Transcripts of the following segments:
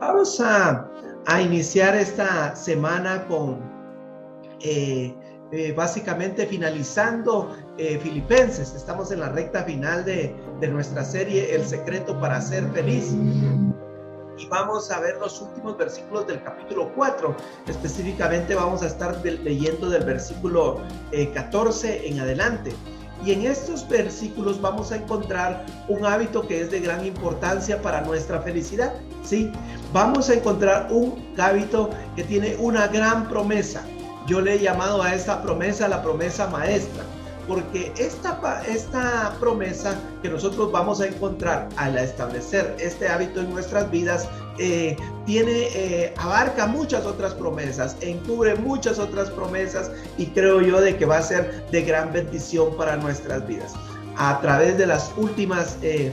Vamos a, iniciar esta semana con eh, eh, básicamente finalizando eh, Filipenses. Estamos en la recta final de, de nuestra serie El secreto para ser feliz y vamos a ver los últimos versículos del capítulo 4. Específicamente vamos a estar leyendo del versículo 14 eh, en adelante. Y en estos versículos vamos a encontrar un hábito que es de gran importancia para nuestra felicidad. ¿sí? Vamos a encontrar un hábito que tiene una gran promesa. Yo le he llamado a esta promesa la promesa maestra porque esta, esta promesa que nosotros vamos a encontrar al establecer este hábito en nuestras vidas eh, tiene, eh, abarca muchas otras promesas, encubre muchas otras promesas y creo yo de que va a ser de gran bendición para nuestras vidas. A través de las últimas eh,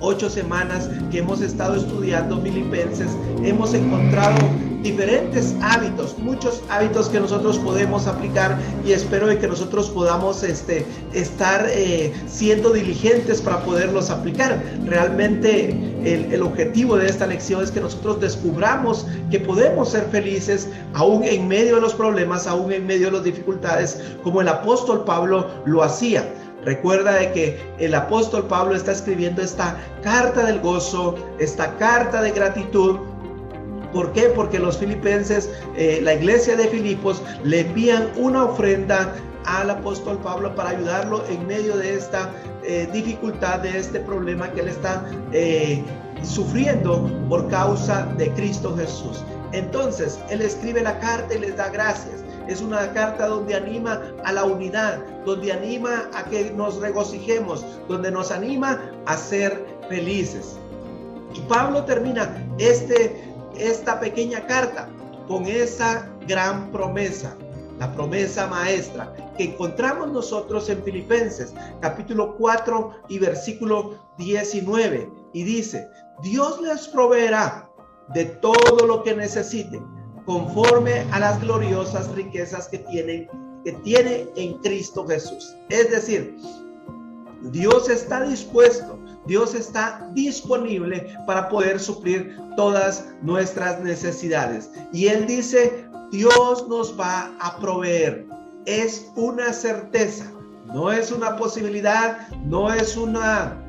ocho semanas que hemos estado estudiando Filipenses, hemos encontrado diferentes hábitos, muchos hábitos que nosotros podemos aplicar y espero de que nosotros podamos este, estar eh, siendo diligentes para poderlos aplicar. Realmente el, el, objetivo de esta lección es que nosotros descubramos que podemos ser felices aún en medio de los problemas, aún en medio de las dificultades, como el apóstol Pablo lo hacía. Recuerda de que el apóstol Pablo está escribiendo esta carta del gozo, esta carta de gratitud. ¿Por qué? Porque los filipenses, eh, la iglesia de Filipos, le envían una ofrenda al apóstol Pablo para ayudarlo en medio de esta eh, dificultad, de este problema que él está eh, sufriendo por causa de Cristo Jesús. Entonces, él escribe la carta y les da gracias. Es una carta donde anima a la unidad, donde anima a que nos regocijemos, donde nos anima a ser felices. Y Pablo termina este, esta pequeña carta con esa gran promesa, la promesa maestra que encontramos nosotros en Filipenses capítulo 4 y versículo 19. Y dice, Dios les proveerá de todo lo que necesiten conforme a las gloriosas riquezas que tienen que tiene en Cristo Jesús. Es decir, Dios está dispuesto, Dios está disponible para poder suplir todas nuestras necesidades. Y Él dice, Dios nos va a proveer. Es una certeza, no es una posibilidad, no es una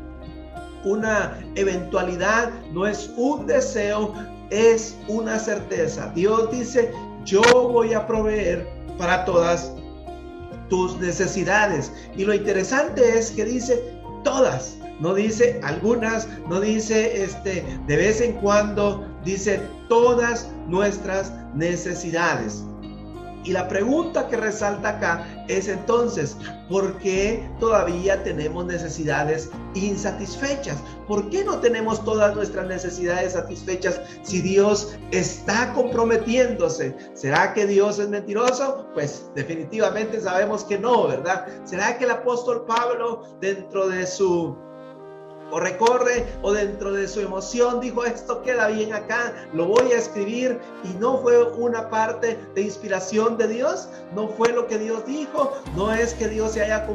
una eventualidad, no es un deseo, es una certeza. Dios dice, yo voy a proveer para todas tus necesidades. Y lo interesante es que dice todas, no dice algunas, no dice este de vez en cuando, dice todas nuestras necesidades. Y la pregunta que resalta acá es entonces, ¿por qué todavía tenemos necesidades insatisfechas? ¿Por qué no tenemos todas nuestras necesidades satisfechas si Dios está comprometiéndose? ¿Será que Dios es mentiroso? Pues definitivamente sabemos que no, ¿verdad? ¿Será que el apóstol Pablo dentro de su o recorre o dentro de su emoción dijo esto queda bien acá, lo voy a escribir y no fue una parte de inspiración de Dios, no fue lo que Dios dijo, no es que Dios se haya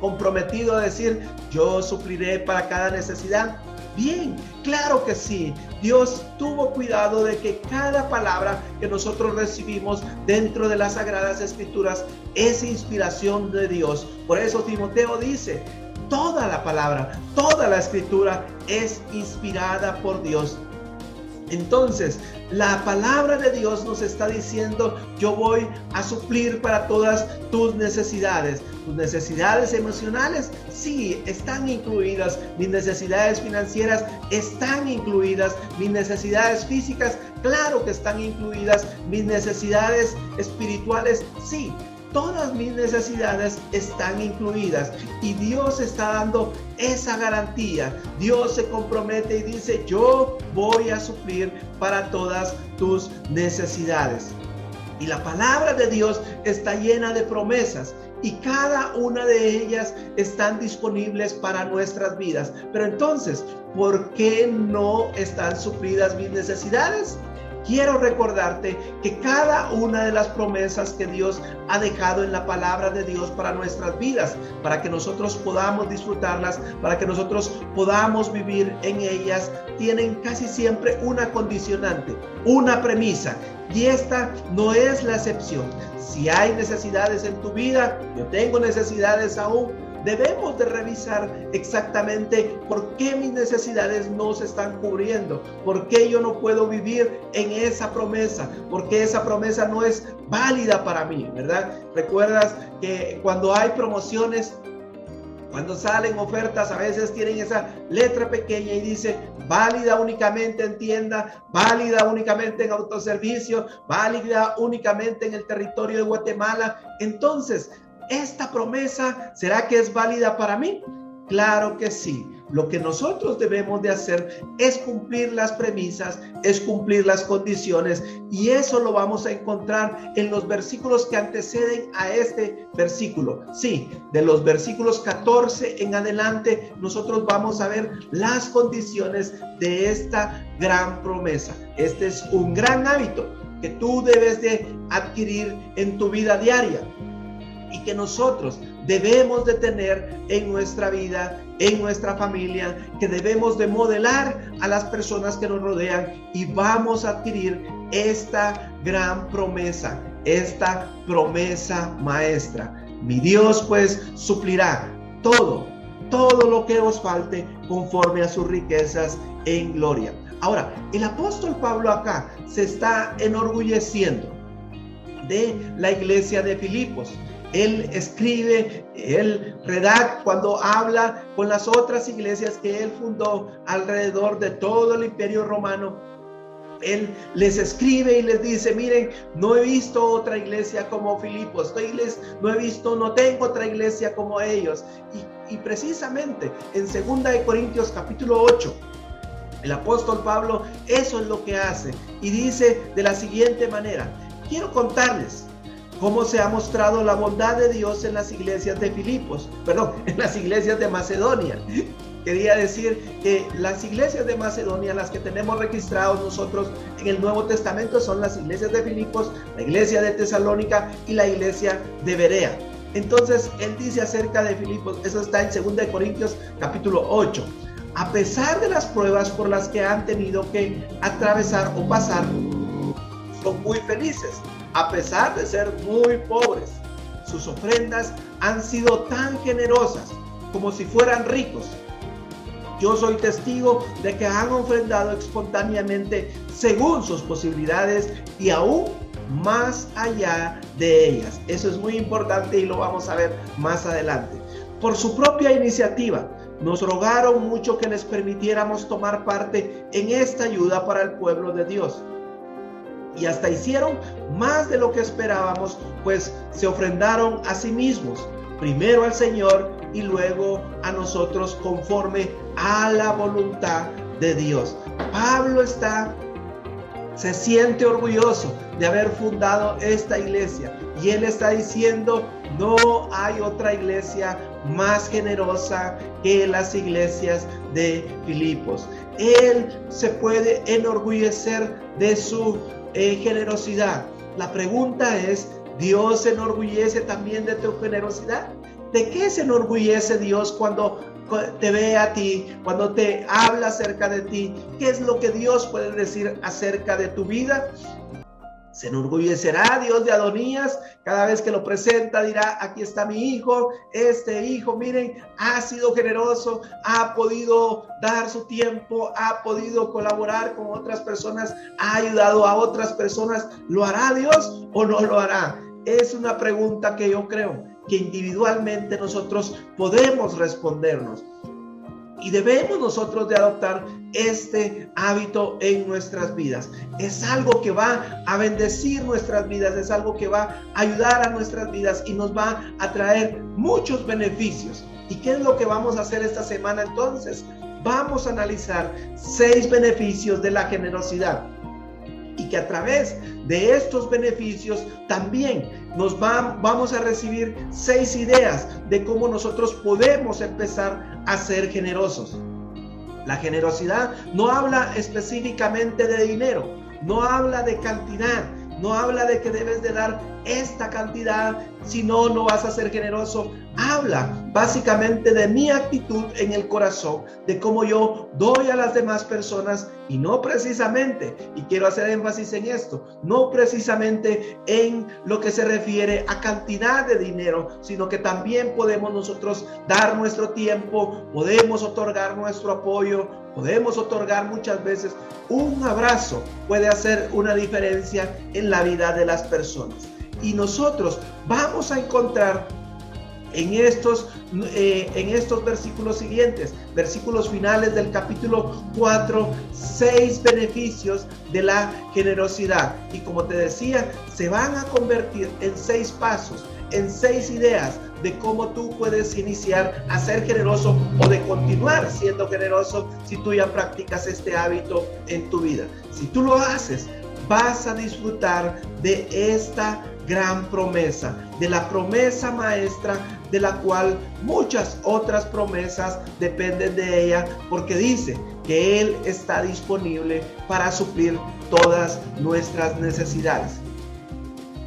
comprometido a decir yo supliré para cada necesidad. Bien, claro que sí. Dios tuvo cuidado de que cada palabra que nosotros recibimos dentro de las sagradas escrituras es inspiración de Dios. Por eso Timoteo dice, toda la palabra, toda la escritura es inspirada por Dios. Entonces, la palabra de Dios nos está diciendo, yo voy a suplir para todas tus necesidades. Tus necesidades emocionales, sí, están incluidas. Mis necesidades financieras están incluidas. Mis necesidades físicas, claro que están incluidas. Mis necesidades espirituales, sí, todas mis necesidades están incluidas y Dios está dando esa garantía. Dios se compromete y dice, yo voy a suplir para todas tus necesidades. Y la palabra de Dios está llena de promesas y cada una de ellas están disponibles para nuestras vidas. Pero entonces, ¿por qué no están suplidas mis necesidades? Quiero recordarte que cada una de las promesas que Dios ha dejado en la palabra de Dios para nuestras vidas, para que nosotros podamos disfrutarlas, para que nosotros podamos vivir en ellas, tienen casi siempre una condicionante, una premisa. Y esta no es la excepción. Si hay necesidades en tu vida, yo tengo necesidades aún, debemos de revisar exactamente por qué mis necesidades no se están cubriendo, por qué yo no puedo vivir en esa promesa, por qué esa promesa no es válida para mí, ¿verdad? Recuerdas que cuando hay promociones, cuando salen ofertas, a veces tienen esa letra pequeña y dice válida únicamente en tienda, válida únicamente en autoservicio, válida únicamente en el territorio de Guatemala. Entonces, ¿esta promesa será que es válida para mí? Claro que sí. Lo que nosotros debemos de hacer es cumplir las premisas, es cumplir las condiciones y eso lo vamos a encontrar en los versículos que anteceden a este versículo. Sí, de los versículos 14 en adelante nosotros vamos a ver las condiciones de esta gran promesa. Este es un gran hábito que tú debes de adquirir en tu vida diaria y que nosotros debemos de tener en nuestra vida, en nuestra familia, que debemos de modelar a las personas que nos rodean y vamos a adquirir esta gran promesa, esta promesa maestra. Mi Dios pues suplirá todo, todo lo que os falte conforme a sus riquezas en gloria. Ahora, el apóstol Pablo acá se está enorgulleciendo de la iglesia de Filipos. Él escribe, él redacta cuando habla con las otras iglesias que él fundó alrededor de todo el imperio romano. Él les escribe y les dice, miren, no he visto otra iglesia como Filipos, no he visto, no tengo otra iglesia como ellos. Y, precisamente en 2 de Corintios capítulo 8, el apóstol Pablo eso es lo que hace y dice de la siguiente manera, quiero contarles cómo se ha mostrado la bondad de Dios en las iglesias de Filipos, perdón, en las iglesias de Macedonia. Quería decir que las iglesias de Macedonia, las que tenemos registrados nosotros en el Nuevo Testamento, son las iglesias de Filipos, la iglesia de Tesalónica y la iglesia de Berea. Entonces, él dice acerca de Filipos, eso está en 2 Corintios capítulo 8. A pesar de las pruebas por las que han tenido que atravesar o pasar, son muy felices a pesar de ser muy pobres. Sus ofrendas han sido tan generosas como si fueran ricos. Yo soy testigo de que han ofrendado espontáneamente según sus posibilidades y aún más allá de ellas. Eso es muy importante y lo vamos a ver más adelante. Por su propia iniciativa, nos rogaron mucho que les permitiéramos tomar parte en esta ayuda para el pueblo de Dios y hasta hicieron más de lo que esperábamos, pues se ofrendaron a sí mismos, primero al Señor y luego a nosotros conforme a la voluntad de Dios. Pablo está se siente orgulloso de haber fundado esta iglesia y él está diciendo, no hay otra iglesia más generosa que las iglesias de Filipos. Él se puede enorgullecer de su generosidad. La pregunta es, ¿Dios se enorgullece también de tu generosidad? ¿De qué se enorgullece Dios cuando te ve a ti, cuando te habla acerca de ti? ¿Qué es lo que Dios puede decir acerca de tu vida? Se enorgullecerá Dios de Adonías. Cada vez que lo presenta dirá, aquí está mi hijo. Este hijo, miren, ha sido generoso, ha podido dar su tiempo, ha podido colaborar con otras personas, ha ayudado a otras personas. ¿Lo hará Dios o no lo hará? Es una pregunta que yo creo que individualmente nosotros podemos respondernos. Y debemos nosotros de adoptar este hábito en nuestras vidas. Es algo que va a bendecir nuestras vidas, es algo que va a ayudar a nuestras vidas y nos va a traer muchos beneficios. ¿Y qué es lo que vamos a hacer esta semana entonces? Vamos a analizar seis beneficios de la generosidad y que a través de estos beneficios también nos vamos a recibir seis ideas de cómo nosotros podemos empezar a ser generosos. La generosidad no habla específicamente de dinero, no habla de cantidad, no habla de que debes de dar esta cantidad, si no, no vas a ser generoso. Habla básicamente de mi actitud en el corazón, de cómo yo doy a las demás personas y no precisamente, y quiero hacer énfasis en esto, no precisamente en lo que se refiere a cantidad de dinero, sino que también podemos nosotros dar nuestro tiempo, podemos otorgar nuestro apoyo, podemos otorgar muchas veces un abrazo, puede hacer una diferencia en la vida de las personas. Y nosotros vamos a encontrar en estos, eh, en estos versículos siguientes, versículos finales del capítulo 4, seis beneficios de la generosidad. Y como te decía, se van a convertir en seis pasos, en seis ideas de cómo tú puedes iniciar a ser generoso o de continuar siendo generoso si tú ya practicas este hábito en tu vida. Si tú lo haces, vas a disfrutar de esta gran promesa, de la promesa maestra de la cual muchas otras promesas dependen de ella, porque dice que Él está disponible para suplir todas nuestras necesidades.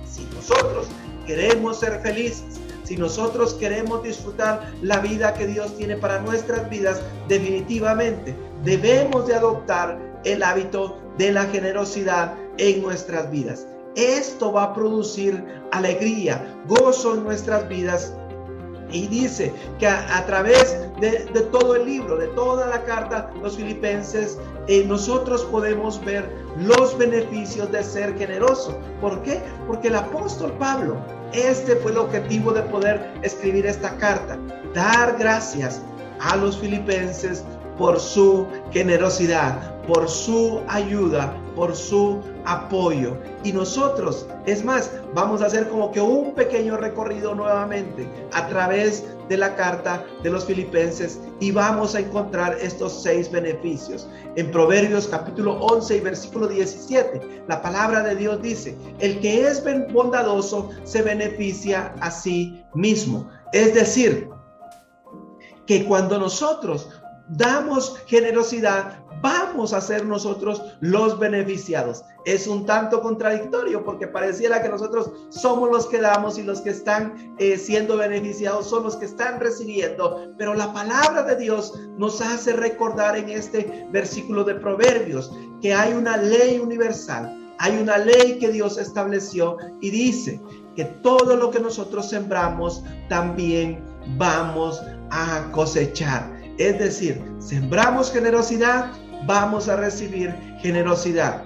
Si nosotros queremos ser felices, si nosotros queremos disfrutar la vida que Dios tiene para nuestras vidas, definitivamente debemos de adoptar el hábito de la generosidad en nuestras vidas. Esto va a producir alegría, gozo en nuestras vidas. Y dice que a, través de, todo el libro, de toda la carta, los filipenses, eh, nosotros podemos ver los beneficios de ser generoso. ¿Por qué? Porque el apóstol Pablo, este fue el objetivo de poder escribir esta carta, dar gracias a los filipenses por su generosidad, por su ayuda, por su apoyo. Y nosotros, es más, vamos a hacer como que un pequeño recorrido nuevamente a través de la carta de los filipenses y vamos a encontrar estos seis beneficios. En Proverbios capítulo 11 y versículo 17, la palabra de Dios dice, el que es bondadoso se beneficia a sí mismo. Es decir, que cuando nosotros damos generosidad, vamos a ser nosotros los beneficiados. Es un tanto contradictorio porque pareciera que nosotros somos los que damos y los que están eh, siendo beneficiados son los que están recibiendo. Pero la palabra de Dios nos hace recordar en este versículo de Proverbios que hay una ley universal. Hay una ley que Dios estableció y dice que todo lo que nosotros sembramos también vamos a cosechar. Es decir, sembramos generosidad, vamos a recibir generosidad.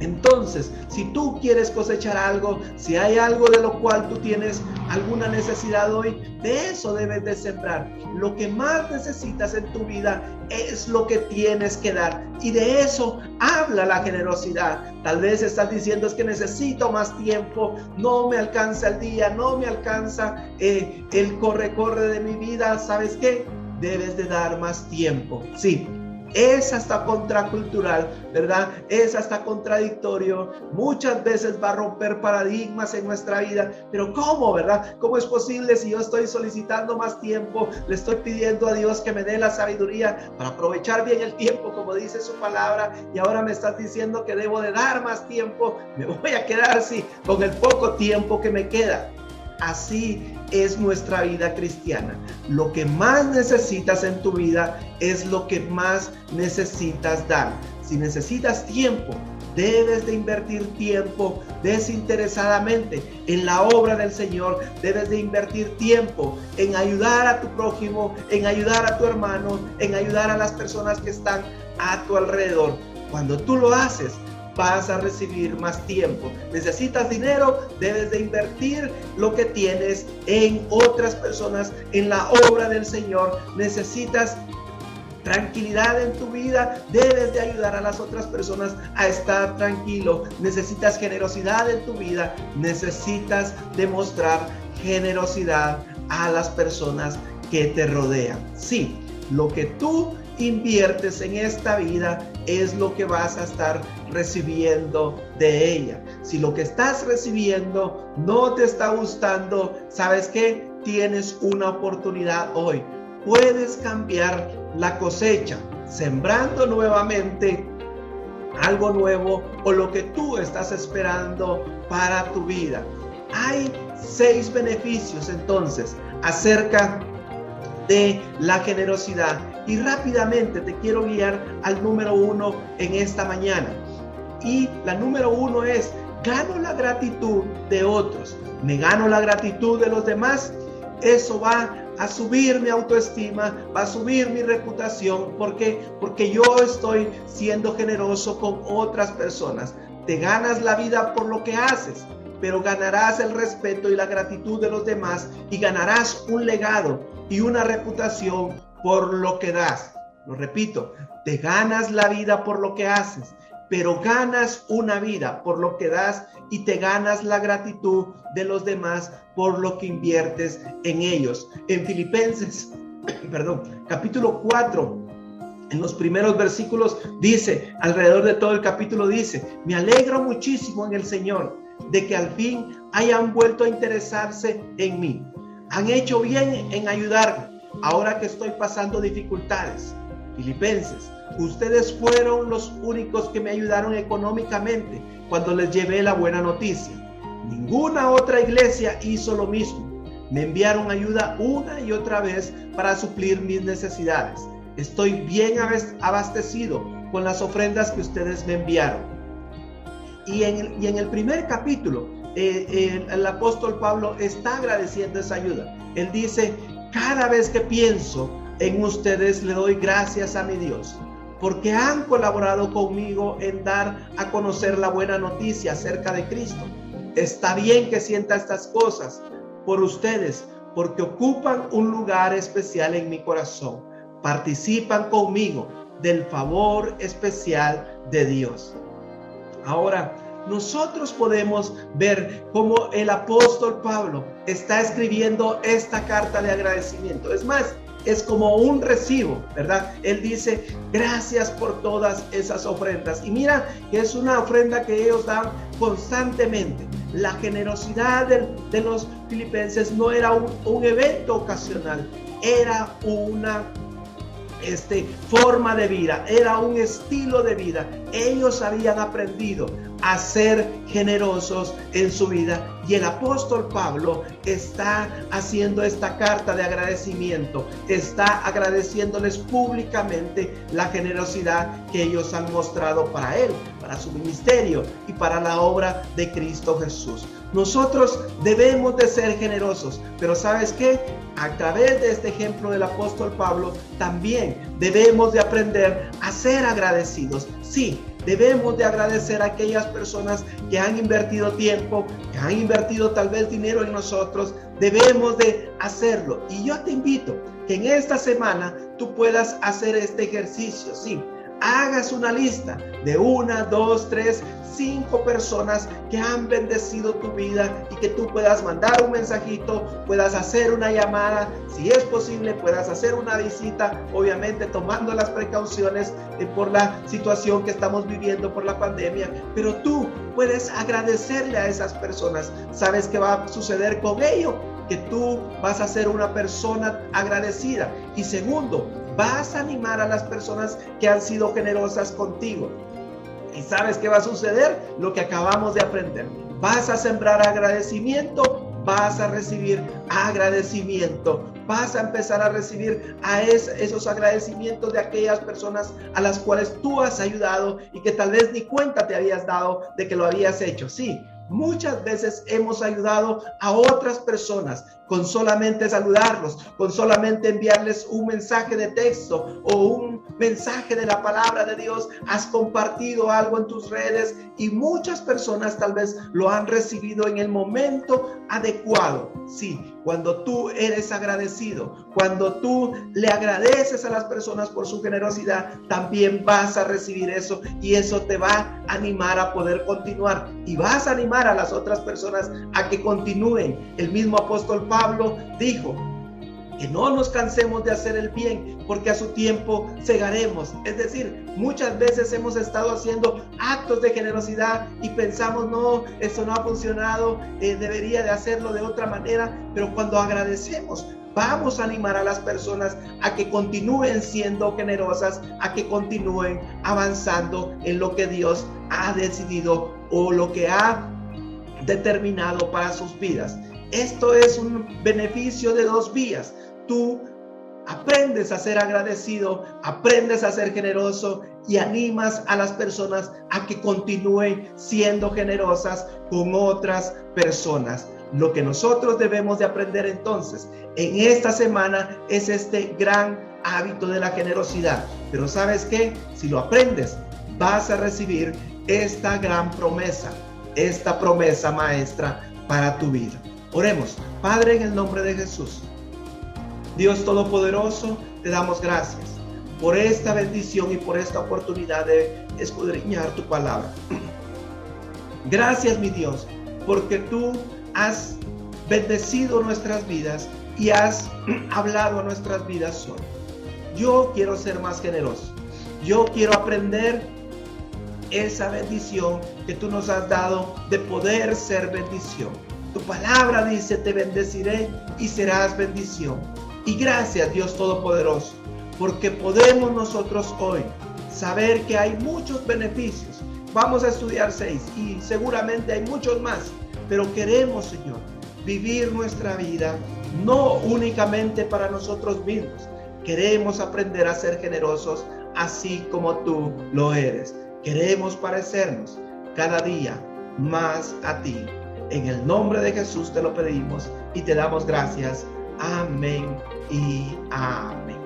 Entonces, si tú quieres cosechar algo, si hay algo de lo cual tú tienes alguna necesidad hoy, de eso debes de sembrar. Lo que más necesitas en tu vida es lo que tienes que dar. Y de eso habla la generosidad. Tal vez estás diciendo es que necesito más tiempo, no me alcanza el día, no me alcanza eh, el corre-corre de mi vida. ¿Sabes qué? debes de dar más tiempo. Sí, es hasta contracultural, ¿verdad? Es hasta contradictorio. Muchas veces va a romper paradigmas en nuestra vida. Pero ¿cómo, verdad? ¿Cómo es posible si yo estoy solicitando más tiempo? Le estoy pidiendo a Dios que me dé la sabiduría para aprovechar bien el tiempo, como dice su palabra. Y ahora me estás diciendo que debo de dar más tiempo. Me voy a quedar así con el poco tiempo que me queda. Así es nuestra vida cristiana. Lo que más necesitas en tu vida es lo que más necesitas dar. Si necesitas tiempo, debes de invertir tiempo desinteresadamente en la obra del Señor. Debes de invertir tiempo en ayudar a tu prójimo, en ayudar a tu hermano, en ayudar a las personas que están a tu alrededor. Cuando tú lo haces, vas a recibir más tiempo. Necesitas dinero, debes de invertir lo que tienes en otras personas, en la obra del Señor. Necesitas tranquilidad en tu vida, debes de ayudar a las otras personas a estar tranquilo. Necesitas generosidad en tu vida, necesitas demostrar generosidad a las personas que te rodean. Sí, lo que tú inviertes en esta vida es lo que vas a estar recibiendo de ella. Si lo que estás recibiendo no te está gustando, ¿sabes qué? Tienes una oportunidad hoy. Puedes cambiar la cosecha sembrando nuevamente algo nuevo o lo que tú estás esperando para tu vida. Hay seis beneficios entonces acerca de la generosidad y rápidamente te quiero guiar al número uno en esta mañana. Y la número uno es, gano la gratitud de otros, me gano la gratitud de los demás, eso va a subir mi autoestima, va a subir mi reputación, porque porque yo estoy siendo generoso con otras personas. Te ganas la vida por lo que haces, pero ganarás el respeto y la gratitud de los demás y ganarás un legado y una reputación por lo que das. Lo repito, te ganas la vida por lo que haces, pero ganas una vida por lo que das y te ganas la gratitud de los demás por lo que inviertes en ellos. En Filipenses, perdón, capítulo 4, en los primeros versículos dice, alrededor de todo el capítulo dice, me alegro muchísimo en el Señor de que al fin hayan vuelto a interesarse en mí. Han hecho bien en ayudarme ahora que estoy pasando dificultades. Filipenses, ustedes fueron los únicos que me ayudaron económicamente cuando les llevé la buena noticia. Ninguna otra iglesia hizo lo mismo. Me enviaron ayuda una y otra vez para suplir mis necesidades. Estoy bien abastecido con las ofrendas que ustedes me enviaron. Y en el, y en el primer capítulo, eh, el apóstol Pablo está agradeciendo esa ayuda. Él dice, cada vez que pienso en ustedes le doy gracias a mi Dios, porque han colaborado conmigo en dar a conocer la buena noticia acerca de Cristo. Está bien que sienta estas cosas por ustedes, porque ocupan un lugar especial en mi corazón. Participan conmigo del favor especial de Dios. Ahora, nosotros podemos ver cómo el apóstol Pablo está escribiendo esta carta de agradecimiento. Es más, es como un recibo, ¿verdad? Él dice, gracias por todas esas ofrendas. Y mira que es una ofrenda que ellos dan constantemente. La generosidad de, los filipenses no era un, un evento ocasional, era una este, forma de vida, era un estilo de vida. Ellos habían aprendido a ser generosos en su vida y el apóstol Pablo está haciendo esta carta de agradecimiento, está agradeciéndoles públicamente la generosidad que ellos han mostrado para él, para su ministerio y para la obra de Cristo Jesús. Nosotros debemos de ser generosos, pero ¿sabes qué? A través de este ejemplo del apóstol Pablo, también debemos de aprender a ser agradecidos. Sí, debemos de agradecer a aquellas personas que han invertido tiempo, que han invertido tal vez dinero en nosotros. Debemos de hacerlo. Y yo te invito que en esta semana tú puedas hacer este ejercicio. Sí, hagas una lista de una, dos, tres, cinco personas que han bendecido tu vida y que tú puedas mandar un mensajito, puedas hacer una llamada, si es posible, puedas hacer una visita, obviamente tomando las precauciones por la situación que estamos viviendo por la pandemia, pero tú puedes agradecerle a esas personas. ¿Sabes qué va a suceder con ello? Que tú vas a ser una persona agradecida. Y segundo, vas a animar a las personas que han sido generosas contigo. ¿Y sabes qué va a suceder? Lo que acabamos de aprender. Vas a sembrar agradecimiento, vas a recibir agradecimiento, vas a empezar a recibir a esos agradecimientos de aquellas personas a las cuales tú has ayudado y que tal vez ni cuenta te habías dado de que lo habías hecho. Sí, Muchas veces hemos ayudado a otras personas con solamente saludarlos, con solamente enviarles un mensaje de texto o un mensaje de la palabra de Dios. Has compartido algo en tus redes y muchas personas tal vez lo han recibido en el momento adecuado. Sí, cuando tú eres agradecido, cuando tú le agradeces a las personas por su generosidad, también vas a recibir eso y eso te va a animar a poder continuar y vas a animar a las otras personas a que continúen. El mismo apóstol Pablo dijo, que no nos cansemos de hacer el bien, porque a su tiempo cegaremos. Es decir, muchas veces hemos estado haciendo actos de generosidad y pensamos, no, eso no ha funcionado, eh, debería de hacerlo de otra manera, pero cuando agradecemos, vamos a animar a las personas a que continúen siendo generosas, a que continúen avanzando en lo que Dios ha decidido o lo que ha determinado para sus vidas. Esto es un beneficio de dos vías. Tú aprendes a ser agradecido, aprendes a ser generoso y animas a las personas a que continúen siendo generosas con otras personas. Lo que nosotros debemos de aprender entonces en esta semana es este gran hábito de la generosidad. Pero sabes qué? Si lo aprendes, vas a recibir esta gran promesa, esta promesa maestra para tu vida. Oremos, Padre, en el nombre de Jesús. Dios Todopoderoso, te damos gracias por esta bendición y por esta oportunidad de escudriñar tu palabra. Gracias, mi Dios, porque tú has bendecido nuestras vidas y has hablado a nuestras vidas hoy. Yo quiero ser más generoso. Yo quiero aprender esa bendición que tú nos has dado de poder ser bendición. Tu palabra dice, te bendeciré y serás bendición. Y gracias Dios Todopoderoso, porque podemos nosotros hoy saber que hay muchos beneficios. Vamos a estudiar seis y seguramente hay muchos más, pero queremos, Señor, vivir nuestra vida no únicamente para nosotros mismos. Queremos aprender a ser generosos así como tú lo eres. Queremos parecernos cada día más a ti. En el nombre de Jesús te lo pedimos y te damos gracias. Amém e amém.